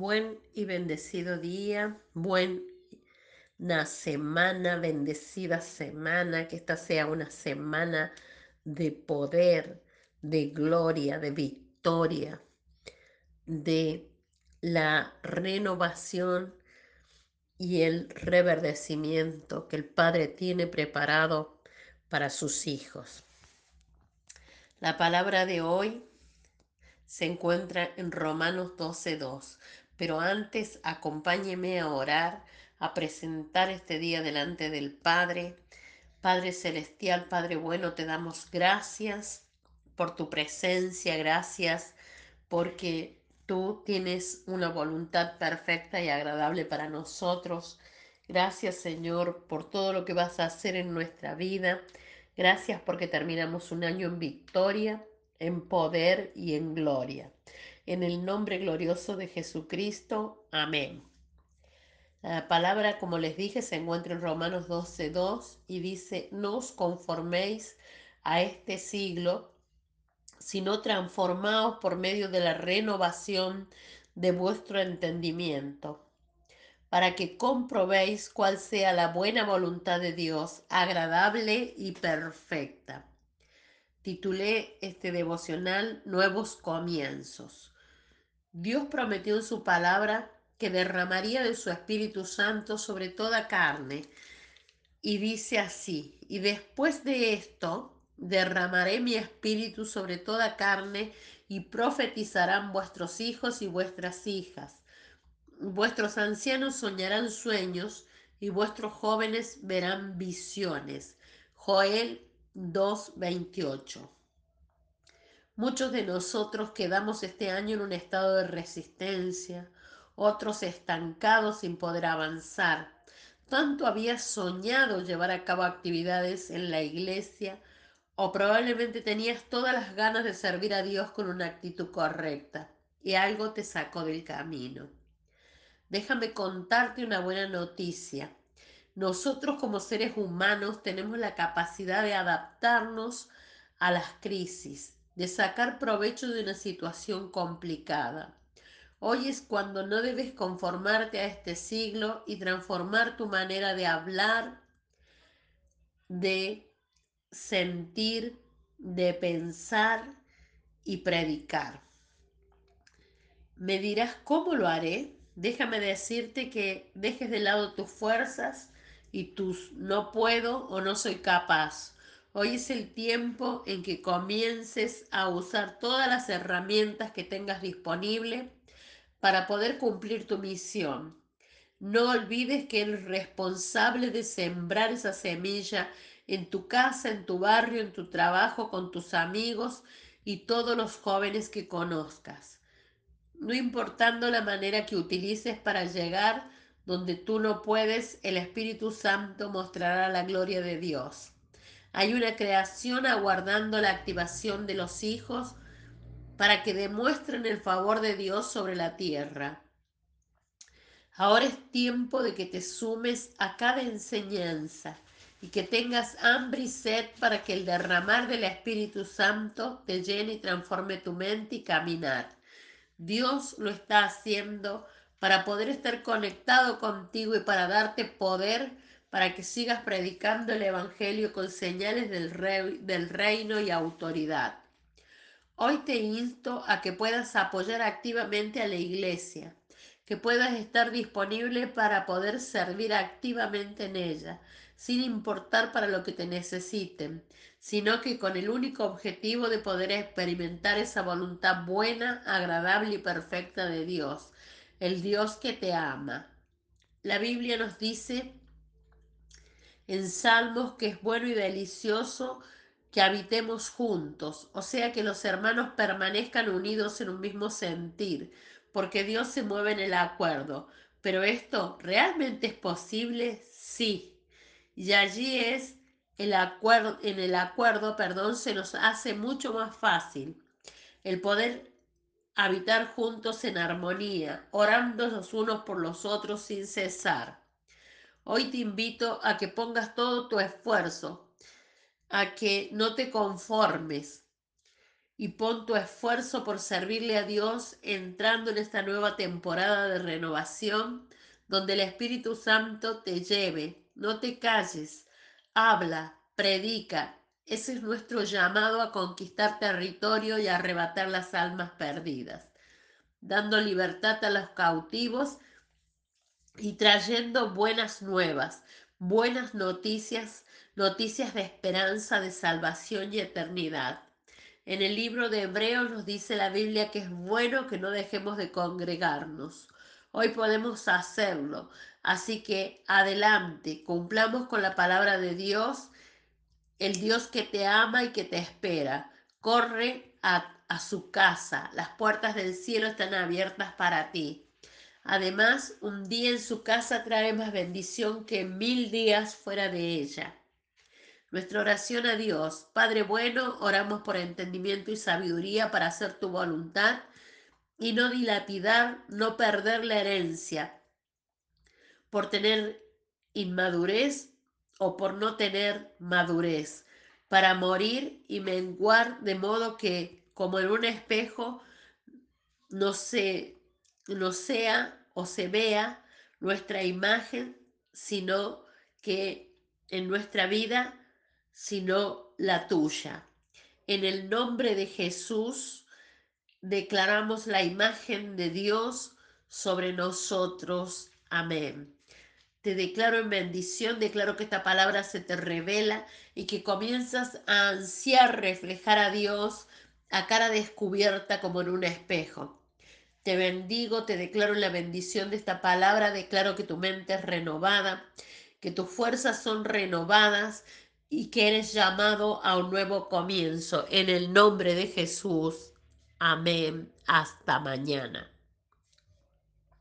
Buen y bendecido día, buena semana, bendecida semana, que esta sea una semana de poder, de gloria, de victoria, de la renovación y el reverdecimiento que el Padre tiene preparado para sus hijos. La palabra de hoy se encuentra en Romanos 12.2. Pero antes acompáñeme a orar, a presentar este día delante del Padre. Padre Celestial, Padre Bueno, te damos gracias por tu presencia, gracias porque tú tienes una voluntad perfecta y agradable para nosotros. Gracias Señor por todo lo que vas a hacer en nuestra vida. Gracias porque terminamos un año en victoria en poder y en gloria. En el nombre glorioso de Jesucristo. Amén. La palabra, como les dije, se encuentra en Romanos 12.2 y dice, no os conforméis a este siglo, sino transformaos por medio de la renovación de vuestro entendimiento, para que comprobéis cuál sea la buena voluntad de Dios, agradable y perfecta titulé este devocional Nuevos Comienzos. Dios prometió en su palabra que derramaría de su Espíritu Santo sobre toda carne. Y dice así, y después de esto derramaré mi espíritu sobre toda carne y profetizarán vuestros hijos y vuestras hijas. Vuestros ancianos soñarán sueños y vuestros jóvenes verán visiones. Joel 2.28. Muchos de nosotros quedamos este año en un estado de resistencia, otros estancados sin poder avanzar. Tanto habías soñado llevar a cabo actividades en la iglesia o probablemente tenías todas las ganas de servir a Dios con una actitud correcta y algo te sacó del camino. Déjame contarte una buena noticia. Nosotros como seres humanos tenemos la capacidad de adaptarnos a las crisis, de sacar provecho de una situación complicada. Hoy es cuando no debes conformarte a este siglo y transformar tu manera de hablar, de sentir, de pensar y predicar. Me dirás, ¿cómo lo haré? Déjame decirte que dejes de lado tus fuerzas y tus no puedo o no soy capaz. Hoy es el tiempo en que comiences a usar todas las herramientas que tengas disponible para poder cumplir tu misión. No olvides que eres responsable de sembrar esa semilla en tu casa, en tu barrio, en tu trabajo, con tus amigos y todos los jóvenes que conozcas. No importando la manera que utilices para llegar donde tú no puedes, el Espíritu Santo mostrará la gloria de Dios. Hay una creación aguardando la activación de los hijos para que demuestren el favor de Dios sobre la tierra. Ahora es tiempo de que te sumes a cada enseñanza y que tengas hambre y sed para que el derramar del Espíritu Santo te llene y transforme tu mente y caminar. Dios lo está haciendo para poder estar conectado contigo y para darte poder para que sigas predicando el Evangelio con señales del, del reino y autoridad. Hoy te insto a que puedas apoyar activamente a la iglesia, que puedas estar disponible para poder servir activamente en ella, sin importar para lo que te necesiten, sino que con el único objetivo de poder experimentar esa voluntad buena, agradable y perfecta de Dios, el Dios que te ama. La Biblia nos dice en Salmos que es bueno y delicioso que habitemos juntos, o sea que los hermanos permanezcan unidos en un mismo sentir, porque Dios se mueve en el acuerdo. Pero esto realmente es posible, sí. Y allí es el acuerdo, en el acuerdo, perdón, se nos hace mucho más fácil el poder habitar juntos en armonía, orando los unos por los otros sin cesar. Hoy te invito a que pongas todo tu esfuerzo, a que no te conformes y pon tu esfuerzo por servirle a Dios entrando en esta nueva temporada de renovación donde el Espíritu Santo te lleve. No te calles, habla, predica. Ese es nuestro llamado a conquistar territorio y arrebatar las almas perdidas, dando libertad a los cautivos y trayendo buenas nuevas, buenas noticias, noticias de esperanza, de salvación y eternidad. En el libro de Hebreos nos dice la Biblia que es bueno que no dejemos de congregarnos. Hoy podemos hacerlo. Así que adelante, cumplamos con la palabra de Dios, el Dios que te ama y que te espera. Corre a, su casa. Las puertas del cielo están abiertas para ti. Además, un día en su casa trae más bendición que mil días fuera de ella. Nuestra oración a Dios, Padre bueno, oramos por entendimiento y sabiduría para hacer tu voluntad y no dilapidar, no perder la herencia por tener inmadurez o por no tener madurez, para morir y menguar de modo que, como en un espejo, no, se, no sea o se vea nuestra imagen, sino que en nuestra vida, sino la tuya. En el nombre de Jesús declaramos la imagen de Dios sobre nosotros. Amén. Te declaro en bendición, declaro que esta palabra se te revela y que comienzas a ansiar reflejar a Dios a cara descubierta como en un espejo. Te bendigo, te declaro la bendición de esta palabra, declaro que tu mente es renovada, que tus fuerzas son renovadas y que eres llamado a un nuevo comienzo. En el nombre de Jesús. Amén. Hasta mañana.